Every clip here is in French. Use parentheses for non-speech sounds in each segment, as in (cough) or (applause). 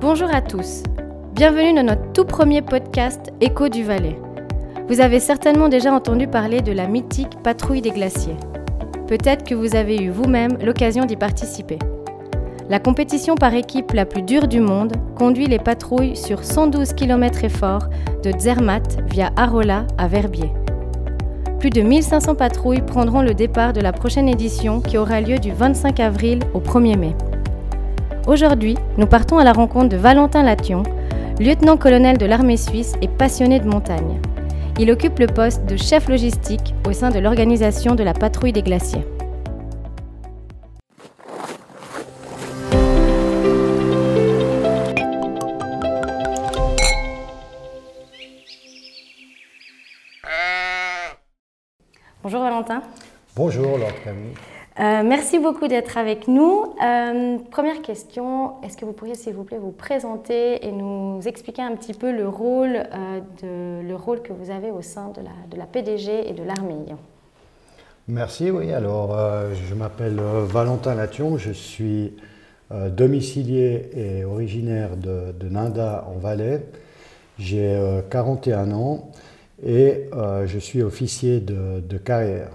Bonjour à tous. Bienvenue dans notre tout premier podcast Écho du Valais. Vous avez certainement déjà entendu parler de la mythique patrouille des glaciers. Peut-être que vous avez eu vous-même l'occasion d'y participer. La compétition par équipe la plus dure du monde conduit les patrouilles sur 112 km efforts de Zermatt via Arola à Verbier. Plus de 1500 patrouilles prendront le départ de la prochaine édition qui aura lieu du 25 avril au 1er mai. Aujourd'hui, nous partons à la rencontre de Valentin Lation, lieutenant-colonel de l'armée suisse et passionné de montagne. Il occupe le poste de chef logistique au sein de l'organisation de la patrouille des glaciers. Bonjour Valentin. Bonjour Laure Camille. Euh, merci beaucoup d'être avec nous. Euh, première question, est-ce que vous pourriez s'il vous plaît vous présenter et nous expliquer un petit peu le rôle, euh, le rôle que vous avez au sein de la, de la PDG et de l'armée Merci, oui. Alors, je m'appelle Valentin Lation, je suis domicilié et originaire de, de Nanda en Valais. J'ai 41 ans et je suis officier de, de carrière.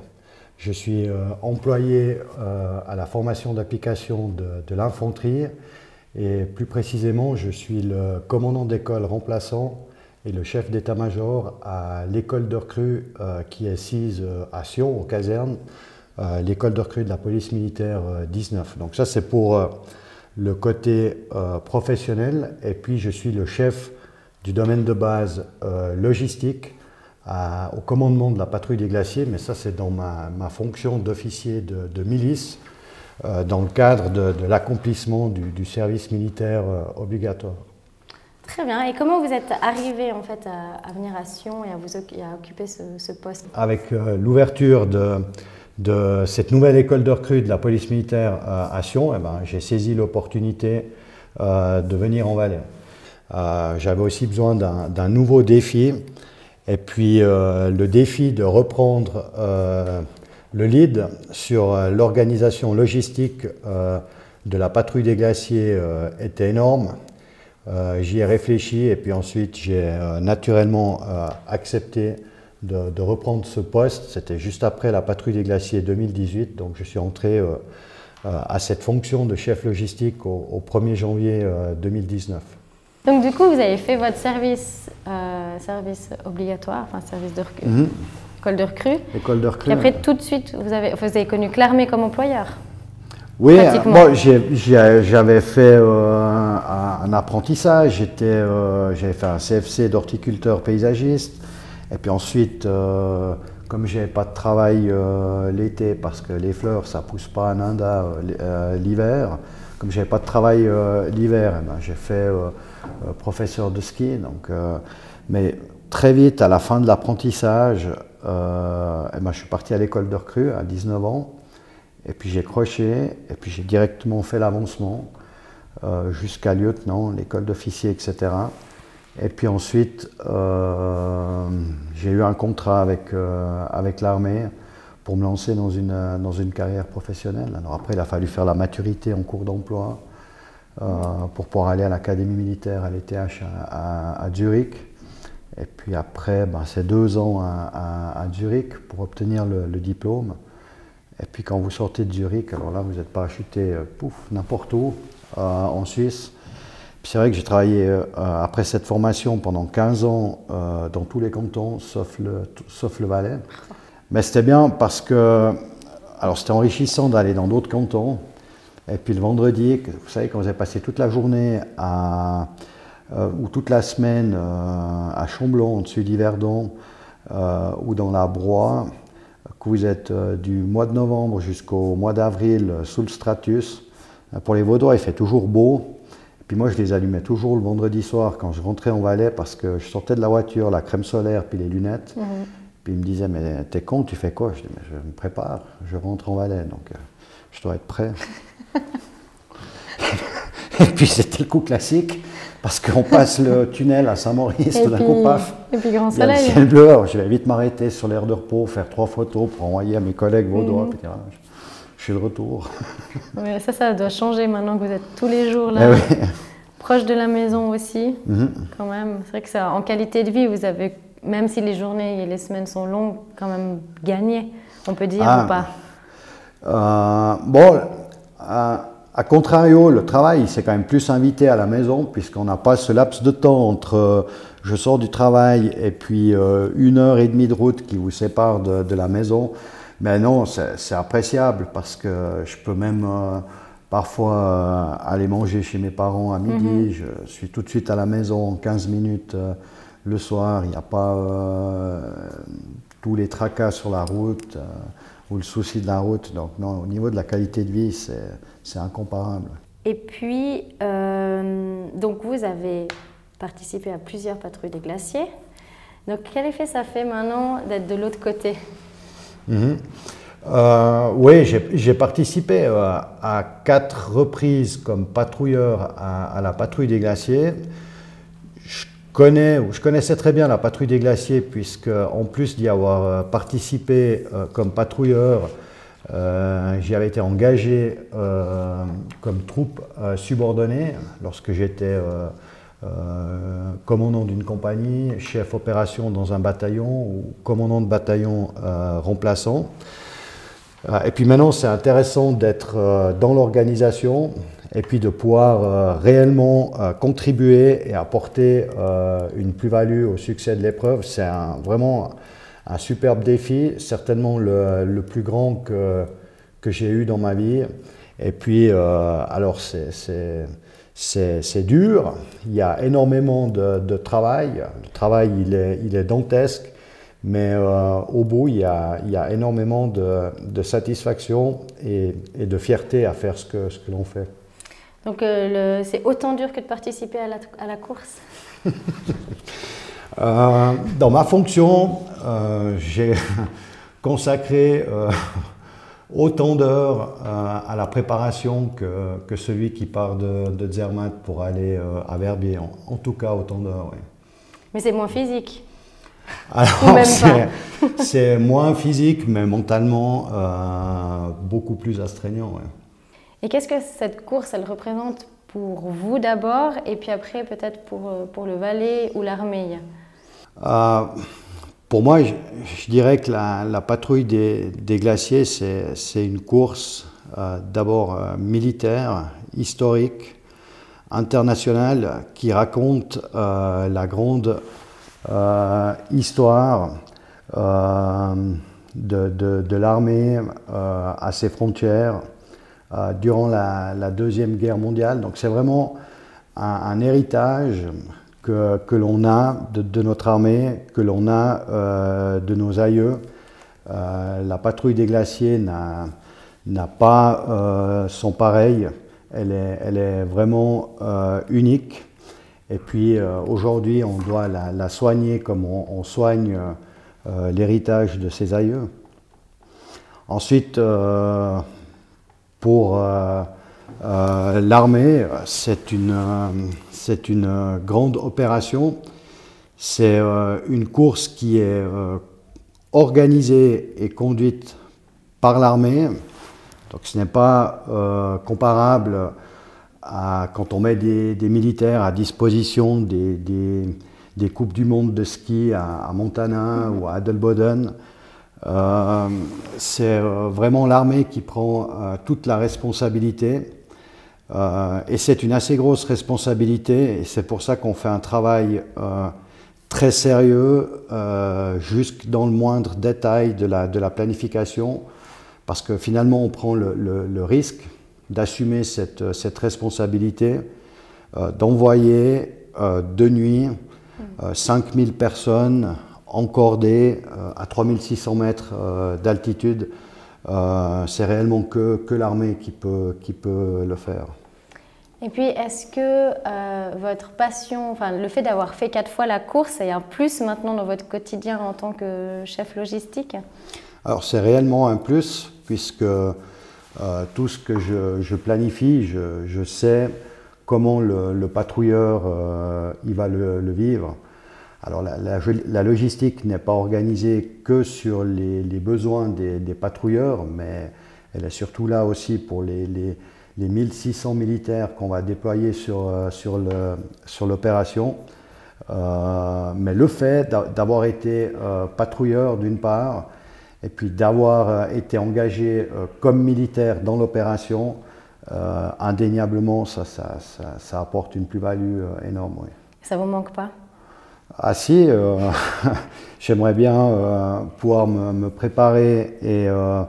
Je suis euh, employé euh, à la formation d'application de, l'infanterie et plus précisément, je suis le commandant d'école remplaçant et le chef d'état-major à l'école de recrues euh, qui est sise à Sion, aux casernes, l'école de recrues de la police militaire 19. Donc ça, c'est pour le côté professionnel. Et puis, je suis le chef du domaine de base logistique au commandement de la patrouille des glaciers, mais ça c'est dans ma, fonction d'officier de, milice, euh, dans le cadre de, l'accomplissement du, service militaire euh, obligatoire. Très bien. Et comment vous êtes arrivé en fait à, venir à Sion et à, vous, à occuper ce, poste? Avec euh, l'ouverture de, de, cette nouvelle école de recrue de la police militaire à Sion, eh ben, j'ai saisi l'opportunité de venir en Valais. J'avais aussi besoin d'un nouveau défi et puis euh, le défi de reprendre euh, le lead sur euh, l'organisation logistique de la patrouille des glaciers était énorme. J'y ai réfléchi et puis ensuite j'ai naturellement accepté de, reprendre ce poste. C'était juste après la patrouille des glaciers 2018, donc je suis entré à cette fonction de chef logistique au 1er janvier 2019. Donc du coup, vous avez fait votre service, euh, service obligatoire, enfin service de recrue, mhm. école de recrue. École de recrue. Et après, tout de suite, vous avez, vous avez connu l'armée comme employeur. Oui, moi j'avais fait euh, un, apprentissage, euh, j'avais fait un CFC d'horticulteur paysagiste, et puis ensuite, comme je n'avais pas de travail l'été, parce que les fleurs ça pousse pas à Nanda l'hiver, comme je n'avais pas de travail l'hiver, eh ben, j'ai fait euh, professeur de ski. Donc, euh, mais très vite, à la fin de l'apprentissage, euh, ben, je suis parti à l'école de recrue à 19 ans. Et puis j'ai croché, et puis j'ai directement fait l'avancement jusqu'à lieutenant, l'école d'officier, etc. Et puis ensuite, j'ai eu un contrat avec, avec l'armée pour me lancer dans une, dans une carrière professionnelle. Alors après, il a fallu faire la maturité en cours d'emploi. Euh, pour pouvoir aller à l'académie militaire à l'ETH à, Zurich. Et puis après, ben, c'est deux ans à, Zurich pour obtenir le, diplôme. Et puis quand vous sortez de Zurich, alors là, vous êtes parachuté, euh, pouf, n'importe où, euh, en Suisse. C'est vrai que j'ai travaillé après cette formation pendant 15 ans dans tous les cantons, sauf le, sauf le Valais. Mais c'était bien parce que, alors c'était enrichissant d'aller dans d'autres cantons, et puis le vendredi, vous savez, quand vous avez passé toute la journée à, euh, ou toute la semaine euh, à Chamblon, au-dessus d'Yverdon, euh, ou dans la Broye, que vous êtes du mois de novembre jusqu'au mois d'avril sous le stratus, pour les Vaudois, il fait toujours beau. Et puis moi, je les allumais toujours le vendredi soir quand je rentrais en Valais parce que je sortais de la voiture, la crème solaire, puis les lunettes. Mhm. Puis ils me disaient, mais t'es con, tu fais quoi? Je dis, mais je me prépare, je rentre en Valais, donc je dois être prêt. (laughs) (laughs) et puis c'était le coup classique, parce qu'on passe le tunnel à Saint-Maurice, tout d'un coup, paf. Et puis grand soleil. Il y a le ciel bleu, je vais vite m'arrêter sur l'air de repos, faire trois photos pour envoyer à mes collègues vaudois. Mmh. je suis de retour. (laughs) ça, ça doit changer maintenant que vous êtes tous les jours là. Eh Proche de la maison aussi, mhm. quand même. C'est vrai que ça, en qualité de vie, vous avez, même si les journées et les semaines sont longues, quand même gagné, on peut dire ah. ou pas? Euh, Bon, à, contrario, le travail, c'est quand même plus invité à la maison, puisqu'on n'a pas ce laps de temps entre euh, je sors du travail et puis euh, une heure et demie de route qui vous sépare de, de la maison. Mais non, c'est appréciable parce que je peux même parfois euh, aller manger chez mes parents à midi. Mhm. Je suis tout de suite à la maison en 15 minutes le soir. Il n'y a pas tous les tracas sur la route ou le souci de la route. Donc non, au niveau de la qualité de vie, c'est incomparable. Et puis, donc vous avez participé à plusieurs patrouilles des glaciers. Donc quel effet ça fait maintenant d'être de l'autre côté? Mhm. Euh, oui, j'ai participé euh, à quatre reprises comme patrouilleur à, la patrouille des glaciers. Je, connais, je connaissais très bien la patrouille des glaciers puisque en plus d'y avoir euh, participé comme patrouilleur, j'y avais été engagé comme troupe subordonnée lorsque j'étais commandant d'une compagnie, chef opération dans un bataillon ou commandant de bataillon remplaçant. Euh, et puis maintenant, c'est intéressant d'être euh, dans l'organisation et puis de pouvoir euh, réellement contribuer et apporter une plus-value au succès de l'épreuve. C'est vraiment un superbe défi, certainement le, plus grand que, que j'ai eu dans ma vie. Et puis, alors c'est dur, il y a énormément de, travail. Le travail, il est, il est dantesque. Mais euh, au bout, il y, a, il y a énormément de, de satisfaction et, et, de fierté à faire ce que, ce que l'on fait. Donc euh, c'est autant dur que de participer à la, à la course (laughs) euh, Dans ma fonction, j'ai (laughs) consacré (laughs) autant d'heures à la préparation que, que, celui qui part de, de Zermatt pour aller à Verbier. En, tout cas, autant d'heures, oui. Mais c'est moins physique alors, c'est moins physique, mais mentalement euh, beaucoup plus astreignant. Et qu'est-ce que cette course, elle représente pour vous d'abord, et puis après peut-être pour, euh, pour le Valais ou l'armée? Euh, Pour moi, je, dirais que la, patrouille des, glaciers, c'est une course d'abord militaire, historique, internationale, qui raconte la grande euh, histoire euh, de, l'armée euh, à ses frontières durant la, Deuxième Guerre mondiale. Donc c'est vraiment un, héritage que, que l'on a de, notre armée, que l'on a de nos aïeux. la patrouille des glaciers n'a pas son pareil. Elle est, elle est vraiment unique. Et puis euh, aujourd'hui, on doit la, soigner comme on, soigne euh, euh, l'héritage de ses aïeux. Ensuite, pour l'armée, c'est une, une, grande opération. C'est une course qui est organisée et conduite par l'armée. Donc ce n'est pas comparable quand on met des, militaires à disposition des, des, Coupes du Monde de ski à, Montana ou à Adelboden, euh, c'est euh, vraiment l'armée qui prend euh, toute la responsabilité. et c'est une assez grosse responsabilité, et c'est pour ça qu'on fait un travail très sérieux, jusque dans le moindre détail de la, planification, parce que finalement on prend le, risque d'assumer cette, euh, responsabilité, euh, d'envoyer euh, de nuit 5000 personnes encordées à 3600 mètres d'altitude. C'est réellement que, que l'armée qui peut, qui peut le faire. Et puis, est-ce que votre passion, enfin, le fait d'avoir fait quatre fois la course est un plus maintenant dans votre quotidien en tant que chef logistique? Alors, c'est réellement un plus, puisque euh, tout ce que je, planifie, je, sais comment le, patrouilleur euh, il va le, vivre. Alors la, logistique n'est pas organisée que sur les, besoins des, patrouilleurs, mais elle est surtout là aussi pour les, les 1600 militaires qu'on va déployer sur, sur l'opération. mais le fait d'avoir été patrouilleur d'une part, et puis d'avoir été engagé comme militaire dans l'opération, indéniablement, ça, ça, ça, apporte une plus-value énorme. Oui. Ça vous manque pas? Ah si, euh, (laughs) j'aimerais bien euh, pouvoir me, préparer et, euh,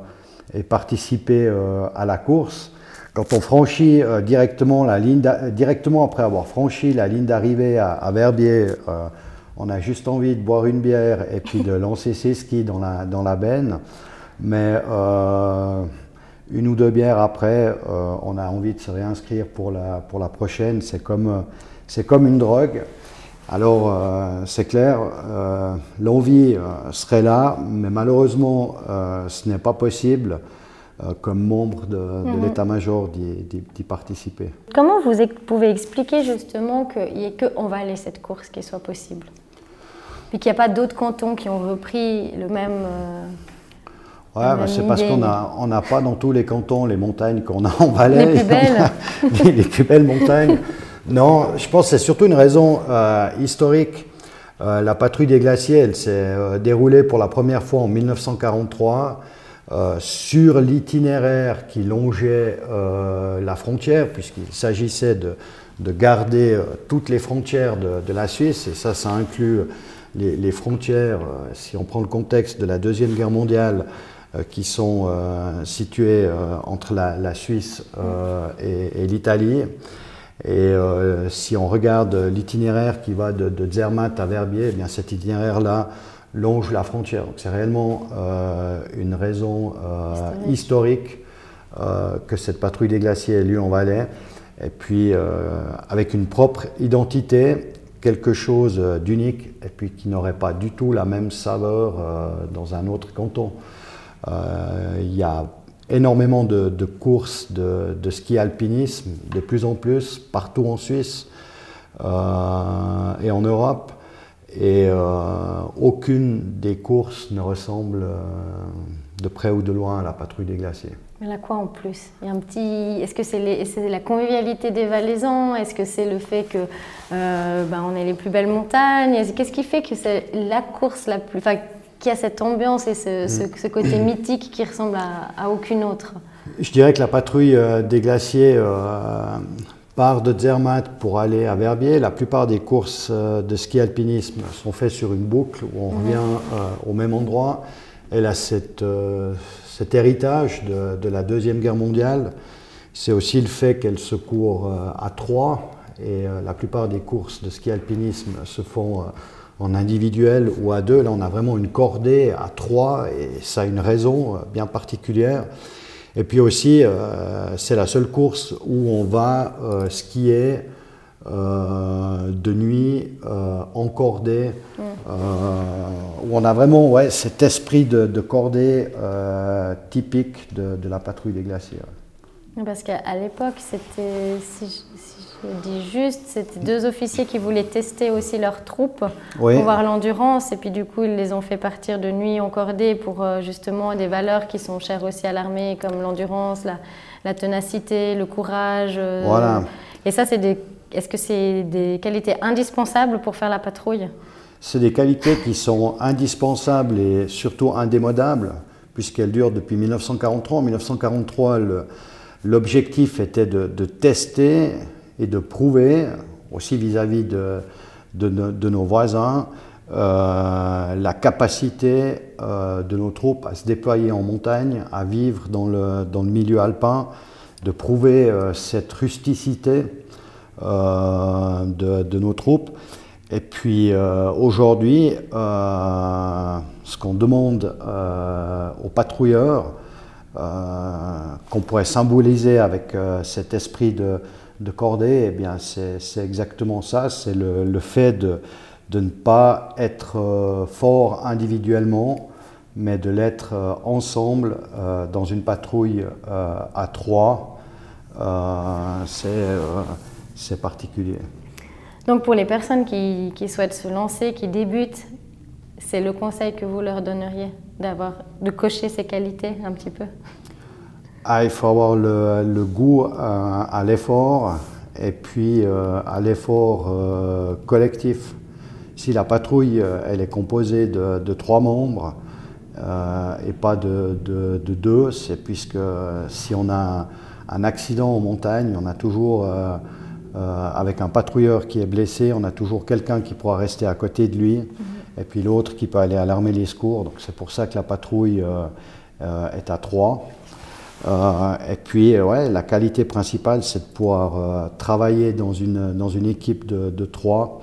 participer à la course. Quand on franchit directement la ligne, directement après avoir franchi la ligne d'arrivée à, Verbier, on a juste envie de boire une bière et puis de lancer ses skis dans la, dans benne. Mais une ou deux bières après, on a envie de se réinscrire pour la, prochaine. C'est comme une drogue. Alors, euh, c'est clair, euh, l'envie euh, serait là, mais malheureusement, ce n'est pas possible comme membre de, mhm. l'état-major d'y participer. Comment vous pouvez expliquer justement qu'il n'y ait aller cette course qui soit possible Puis qu'il n'y a pas d'autres cantons qui ont repris le même. Ouais, bah, c'est parce qu'on n'a pas dans tous les cantons les montagnes qu'on a en Valais. Les plus belles. (laughs) les plus belles montagnes. Non, je pense que c'est surtout une raison euh, historique. Euh, la patrouille des glaciers, elle s'est euh, déroulée pour la première fois en 1943 sur l'itinéraire qui longeait la frontière, puisqu'il s'agissait de, garder toutes les frontières de, la Suisse, et ça, ça inclut les, frontières, si on prend le contexte de la Deuxième Guerre mondiale, qui sont situées entre la, Suisse et l'Italie. Et euh, si on regarde l'itinéraire qui va de, Zermatt à Verbier, eh bien cet itinéraire-là longe la frontière. c'est réellement euh, une raison euh, historique que cette patrouille des glaciers ait lieu en Valais. Et puis avec une propre identité, quelque chose d'unique, et puis qui n'aurait pas du tout la même saveur dans un autre canton. Il y a énormément de, courses de, ski alpinisme, de plus en plus, partout en Suisse euh, et en Europe. Et euh, aucune des courses ne ressemble euh, de près ou de loin à la patrouille des glaciers. Mais là quoi en plus Il y a un petit. Est-ce que c'est la convivialité des Valaisans? Est-ce que c'est le fait que ben, on ait les plus belles montagnes? Qu'est-ce qui fait que c'est la course la plus qui a cette ambiance et ce, côté mythique qui ressemble à, aucune autre Je dirais que la patrouille euh, des glaciers euh, part de Zermatt pour aller à Verbier. La plupart des courses euh, de ski alpinisme sont faites sur une boucle où on mhm. revient au même endroit. Elle a cet héritage de, de, la Deuxième Guerre mondiale. C'est aussi le fait qu'elle se court à trois. Et la plupart des courses de ski alpinisme se font en individuel ou à deux. Là, on a vraiment une cordée à trois et ça a une raison euh, bien particulière. Et puis aussi, euh, c'est la seule course où on va euh, skier de nuit en cordée, mm. où on a vraiment ouais, cet esprit de, cordée typique de, la patrouille des glaciers. Parce qu'à l'époque, c'était, je dis juste, c'était deux officiers qui voulaient tester aussi leurs troupes pour voir l'endurance. Et puis du coup, ils les ont fait partir de nuit encordée pour euh, justement des valeurs qui sont chères aussi à l'armée, comme l'endurance, la, ténacité, le courage. Euh. Voilà. Et ça, c'est des, est-ce que c'est des qualités indispensables pour faire la patrouille? C'est des qualités qui sont indispensables et surtout indémodables, puisqu'elles durent depuis 1943. En 1943, l'objectif était de, de tester et de prouver, aussi vis-à-vis de, de, nos voisins, euh, la capacité euh, de nos troupes à se déployer en montagne, à vivre dans le, dans le milieu alpin, de prouver euh, cette rusticité de, nos troupes. Et puis aujourd'hui, ce qu'on demande aux patrouilleurs, qu'on pourrait symboliser avec cet esprit de, de Corday, eh bien, c'est exactement ça, c'est le, fait de, de, ne pas être euh, fort individuellement, mais de l'être euh, ensemble euh, dans une patrouille à trois. c'est particulier. Donc pour les personnes qui, qui, souhaitent se lancer, qui débutent, c'est le conseil que vous leur donneriez d'avoir de cocher ces qualités un petit peu? Ah, Il faut avoir le, goût à, l'effort et puis à l'effort collectif. Si la patrouille elle est composée de, trois membres et pas de, deux, c'est puisque si on a un accident en montagne, on a toujours euh, avec un patrouilleur qui est blessé, on a toujours quelqu'un qui pourra rester à côté de lui, mhm. et puis l'autre qui peut aller alarmer les secours. Donc c'est pour ça que la patrouille euh, euh, est à trois. Et puis ouais, la qualité principale, c'est de pouvoir travailler dans une, dans une équipe de, trois.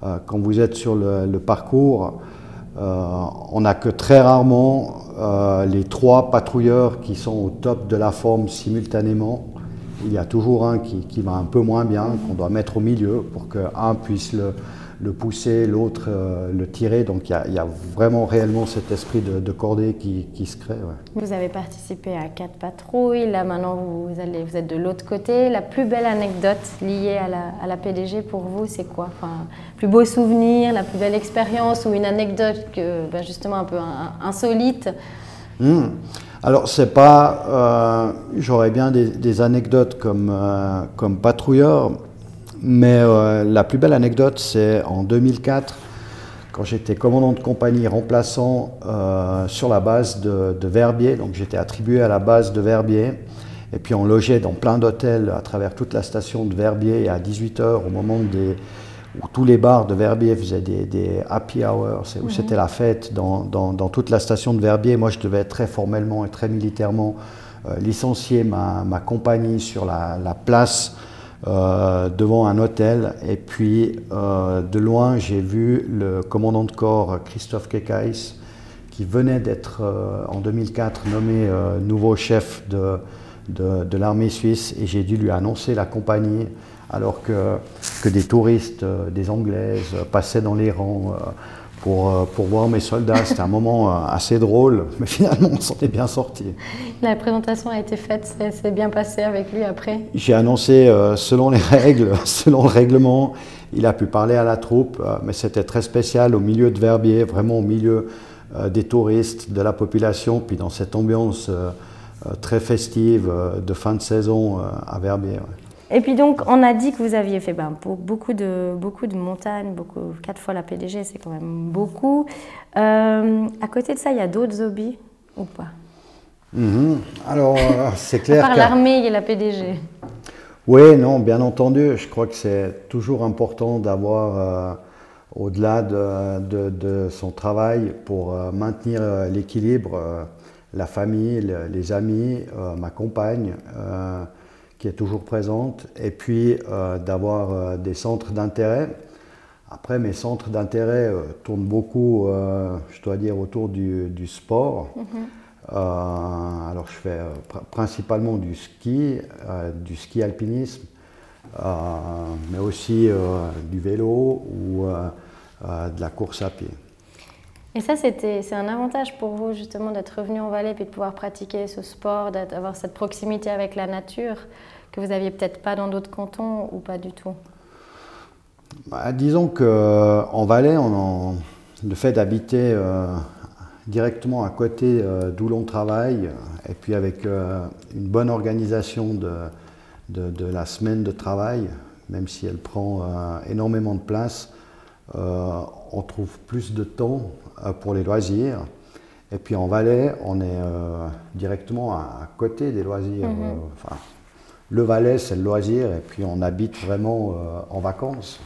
quand vous êtes sur le, parcours, on n'a que très rarement les trois patrouilleurs qui sont au top de la forme simultanément il y a toujours un qui, va un peu moins bien, qu'on doit mettre au milieu pour qu'un puisse le, pousser, l'autre euh, le tirer. Donc il y, a, vraiment réellement cet esprit de, cordée qui, se crée. Vous avez participé à quatre patrouilles, là maintenant vous, allez, vous êtes de l'autre côté. La plus belle anecdote liée à la, PDG pour vous, c'est quoi? Enfin, Plus beau souvenir, la plus belle expérience ou une anecdote que, ben, justement un peu insolite? Hmm. Alors, c'est pas. Euh, j'aurais bien des, anecdotes comme, euh, comme patrouilleur, mais euh, la plus belle anecdote, c'est en 2004, quand j'étais commandant de compagnie remplaçant sur la base de, de Verbier. Donc, j'étais attribué à la base de Verbier. Et puis, on logeait dans plein d'hôtels à travers toute la station de Verbier. Et à 18h, au moment des, où tous les bars de Verbier faisaient des, happy hours, où c'était la fête dans, dans, toute la station de Verbier. Moi, je devais très formellement et très militairement euh, licencier ma, ma, compagnie sur la, la place euh, devant un hôtel. Et puis, euh, de loin, j'ai vu le commandant de corps Christophe Kekais, qui venait d'être en 2004 nommé nouveau chef de, de, de l'armée suisse. Et j'ai dû lui annoncer la compagnie alors que, que des touristes, euh, des Anglaises, euh, passaient dans les rangs euh, pour, pour voir mes soldats. C'était un moment assez drôle, mais finalement on s'en est bien sorti. La présentation a été faite, c'est bien passé avec lui après J'ai annoncé selon les (laughs) règles, selon le règlement, il a pu parler à la troupe, mais c'était très spécial au milieu de Verbier, vraiment au milieu des touristes, de la population, puis dans cette ambiance très festive de fin de saison à Verbier. Et puis donc, on a dit que vous aviez fait ben, beaucoup, de, beaucoup de montagnes, beaucoup, quatre fois la PDG, c'est quand même beaucoup. Euh, à côté de ça, il y a d'autres hobbies ou pas? Mhm. Alors, euh, c'est clair. Par l'armée et la PDG. Oui, non, bien entendu. Je crois que c'est toujours important d'avoir, euh, au-delà de, de, son travail, pour maintenir l'équilibre, la famille, les amis, ma compagne qui est toujours présente, et puis euh, d'avoir euh, des centres d'intérêt. Après, mes centres d'intérêt euh, tournent beaucoup, je dois dire, autour du, sport. Mhm. alors, je fais principalement du ski, du ski alpinisme, mais aussi du vélo ou de la course à pied. Et ça, c'est un avantage pour vous justement d'être revenu en vallée et de pouvoir pratiquer ce sport, d'avoir cette proximité avec la nature que vous n'aviez peut-être pas dans d'autres cantons ou pas du tout bah, Disons qu'en Valais, on le fait d'habiter euh, directement à côté euh, d'où l'on travaille, et puis avec euh, une bonne organisation de, de, la semaine de travail, même si elle prend énormément de place, on trouve plus de temps pour les loisirs. Et puis en Valais, on est directement à, côté des loisirs. Mm-hmm. Le Valais, c'est le loisir, et puis on habite vraiment euh, en vacances.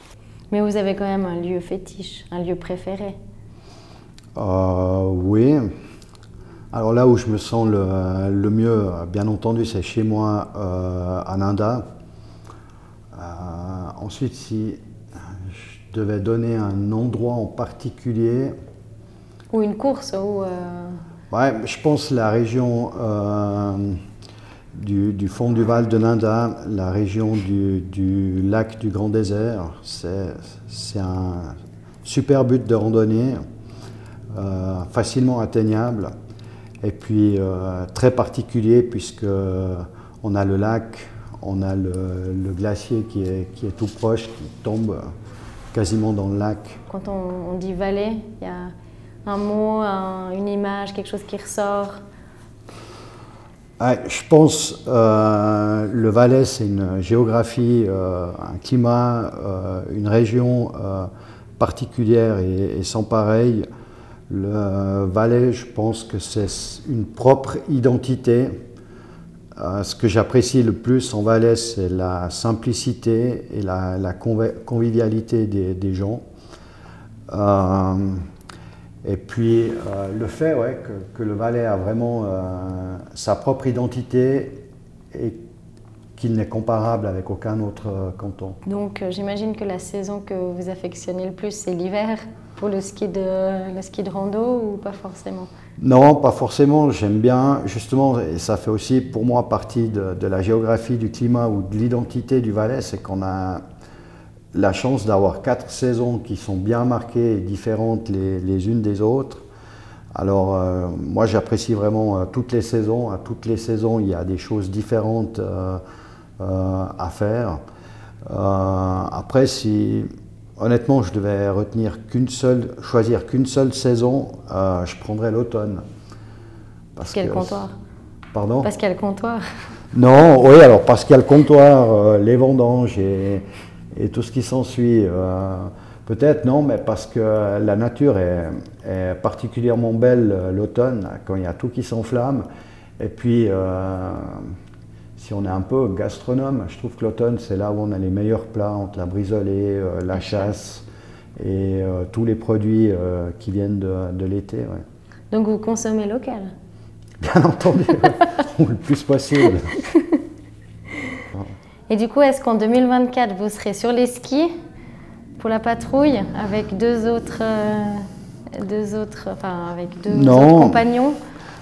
Mais vous avez quand même un lieu fétiche, un lieu préféré euh, Oui. Alors là où je me sens le, mieux, bien entendu, c'est chez moi euh, à Nanda. ensuite, si je devais donner un endroit en particulier. Ou une course ou Ouais, je pense la région du, fond du Val de Nanda, la région du, lac du Grand Désert. C'est un super but de randonnée, euh, facilement atteignable et puis euh, très particulier puisque on a le lac, on a le, glacier qui est, qui est, tout proche, qui tombe quasiment dans le lac. Quand on, dit vallée, il y a un mot, une image, quelque chose qui ressort ah, Je pense euh, le Valais, c'est une géographie, euh, un climat, euh, une région particulière et, sans pareil. Le Valais, je pense que c'est une propre identité. ce que j'apprécie le plus en Valais, c'est la simplicité et la, convivialité des, gens. Et puis euh, le fait que, le Valais a vraiment euh, sa propre identité et qu'il n'est comparable avec aucun autre euh, canton. Donc j'imagine que la saison que vous affectionnez le plus, c'est l'hiver pour le ski, de, le ski de rando ou pas forcément? Non, pas forcément. J'aime bien, justement, et ça fait aussi pour moi partie de, de la géographie, du climat ou de l'identité du Valais, c'est qu'on a la chance d'avoir quatre saisons qui sont bien marquées et différentes les, unes des autres. Alors euh, moi j'apprécie vraiment euh, toutes les saisons. À toutes les saisons il y a des choses différentes euh, à faire. après si honnêtement je devais retenir qu'une seule, choisir qu'une seule saison, je prendrais l'automne. Parce qu'il y a le comptoir? Pardon? Parce qu'il y a le comptoir. Non, oui alors parce qu'il y a le comptoir, les vendanges et et tout ce qui s'ensuit. Euh, peut-être non, mais parce que la nature est, particulièrement belle euh, l'automne, quand il y a tout qui s'enflamme. Et puis, euh, si on est un peu gastronome, je trouve que l'automne, c'est là où on a les meilleurs plats entre la brisolée, la chasse et tous les produits qui viennent de, l'été. Donc vous consommez local? Bien entendu, (laughs) le plus possible. (laughs) Et du coup, est-ce qu'en 2024, vous serez sur les skis pour la patrouille avec deux autres, euh, deux autres, enfin, avec deux autres compagnons?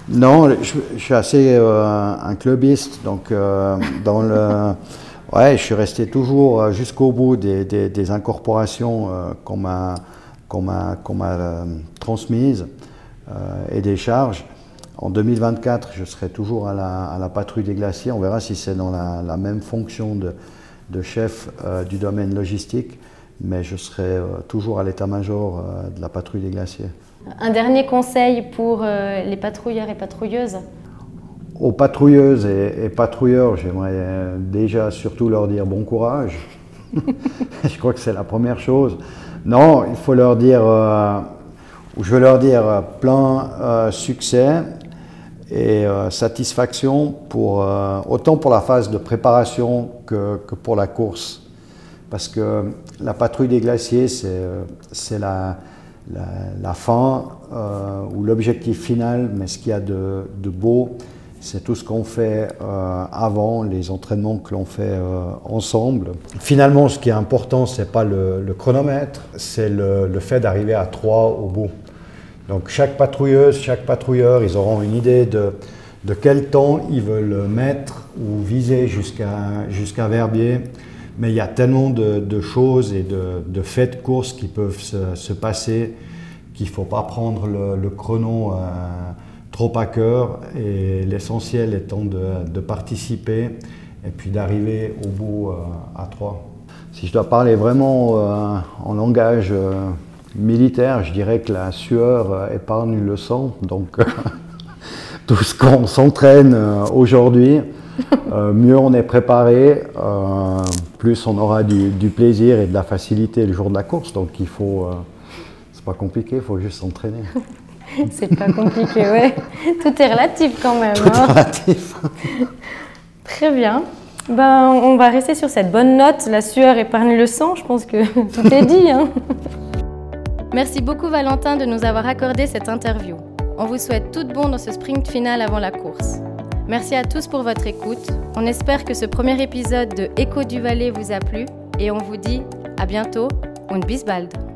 Non, je, suis assez euh, un clubiste, donc euh, dans le, (laughs) ouais, je suis resté toujours jusqu'au bout des, des, incorporations qu'on m'a qu'on m'a transmises et des charges. En 2024, je serai toujours à la, patrouille des glaciers. On verra si c'est dans la, même fonction de, chef euh, du domaine logistique, mais je serai euh, toujours à l'état-major euh, de la patrouille des glaciers. Un dernier conseil pour les patrouilleurs et patrouilleuses? Aux patrouilleuses et, patrouilleurs, j'aimerais déjà surtout leur dire bon courage. (laughs) je crois que c'est la première chose. Non, il faut leur dire, je veux leur dire plein succès et euh, satisfaction pour, euh, autant pour la phase de préparation que, pour la course. Parce que la patrouille des glaciers, c'est euh, la, fin ou l'objectif final, mais ce qu'il y a de, beau, c'est tout ce qu'on fait avant, les entraînements que l'on fait ensemble. Finalement, ce qui est important, ce n'est pas le, chronomètre, c'est le, le fait d'arriver à 3 au bout. Donc chaque patrouilleuse, chaque patrouilleur, ils auront une idée de, de quel temps ils veulent mettre ou viser jusqu'à Verbier. Mais il y a tellement de, choses et de, faits de course qui peuvent se, passer qu'il ne faut pas prendre le, chrono euh, trop à cœur. Et l'essentiel étant de, participer et puis d'arriver au bout euh, à trois. Si je dois parler vraiment euh, en langage militaire, je dirais que la sueur euh, épargne le sang. Donc, euh, (laughs) tout ce qu'on s'entraîne euh, aujourd'hui, mieux on est préparé, plus on aura du, plaisir et de la facilité le jour de la course. Donc, il faut. c'est pas compliqué, il faut juste s'entraîner. (laughs) c'est pas compliqué, ouais. Tout est relatif quand même. Tout est hein. relatif. (laughs) Très bien. Ben, on va rester sur cette bonne note. La sueur épargne le sang. Je pense que tout est dit. Hein. Merci beaucoup Valentin de nous avoir accordé cette interview. On vous souhaite tout bon dans ce sprint final avant la course. Merci à tous pour votre écoute. On espère que ce premier épisode de Écho du Valais vous a plu et on vous dit à bientôt und bis bald.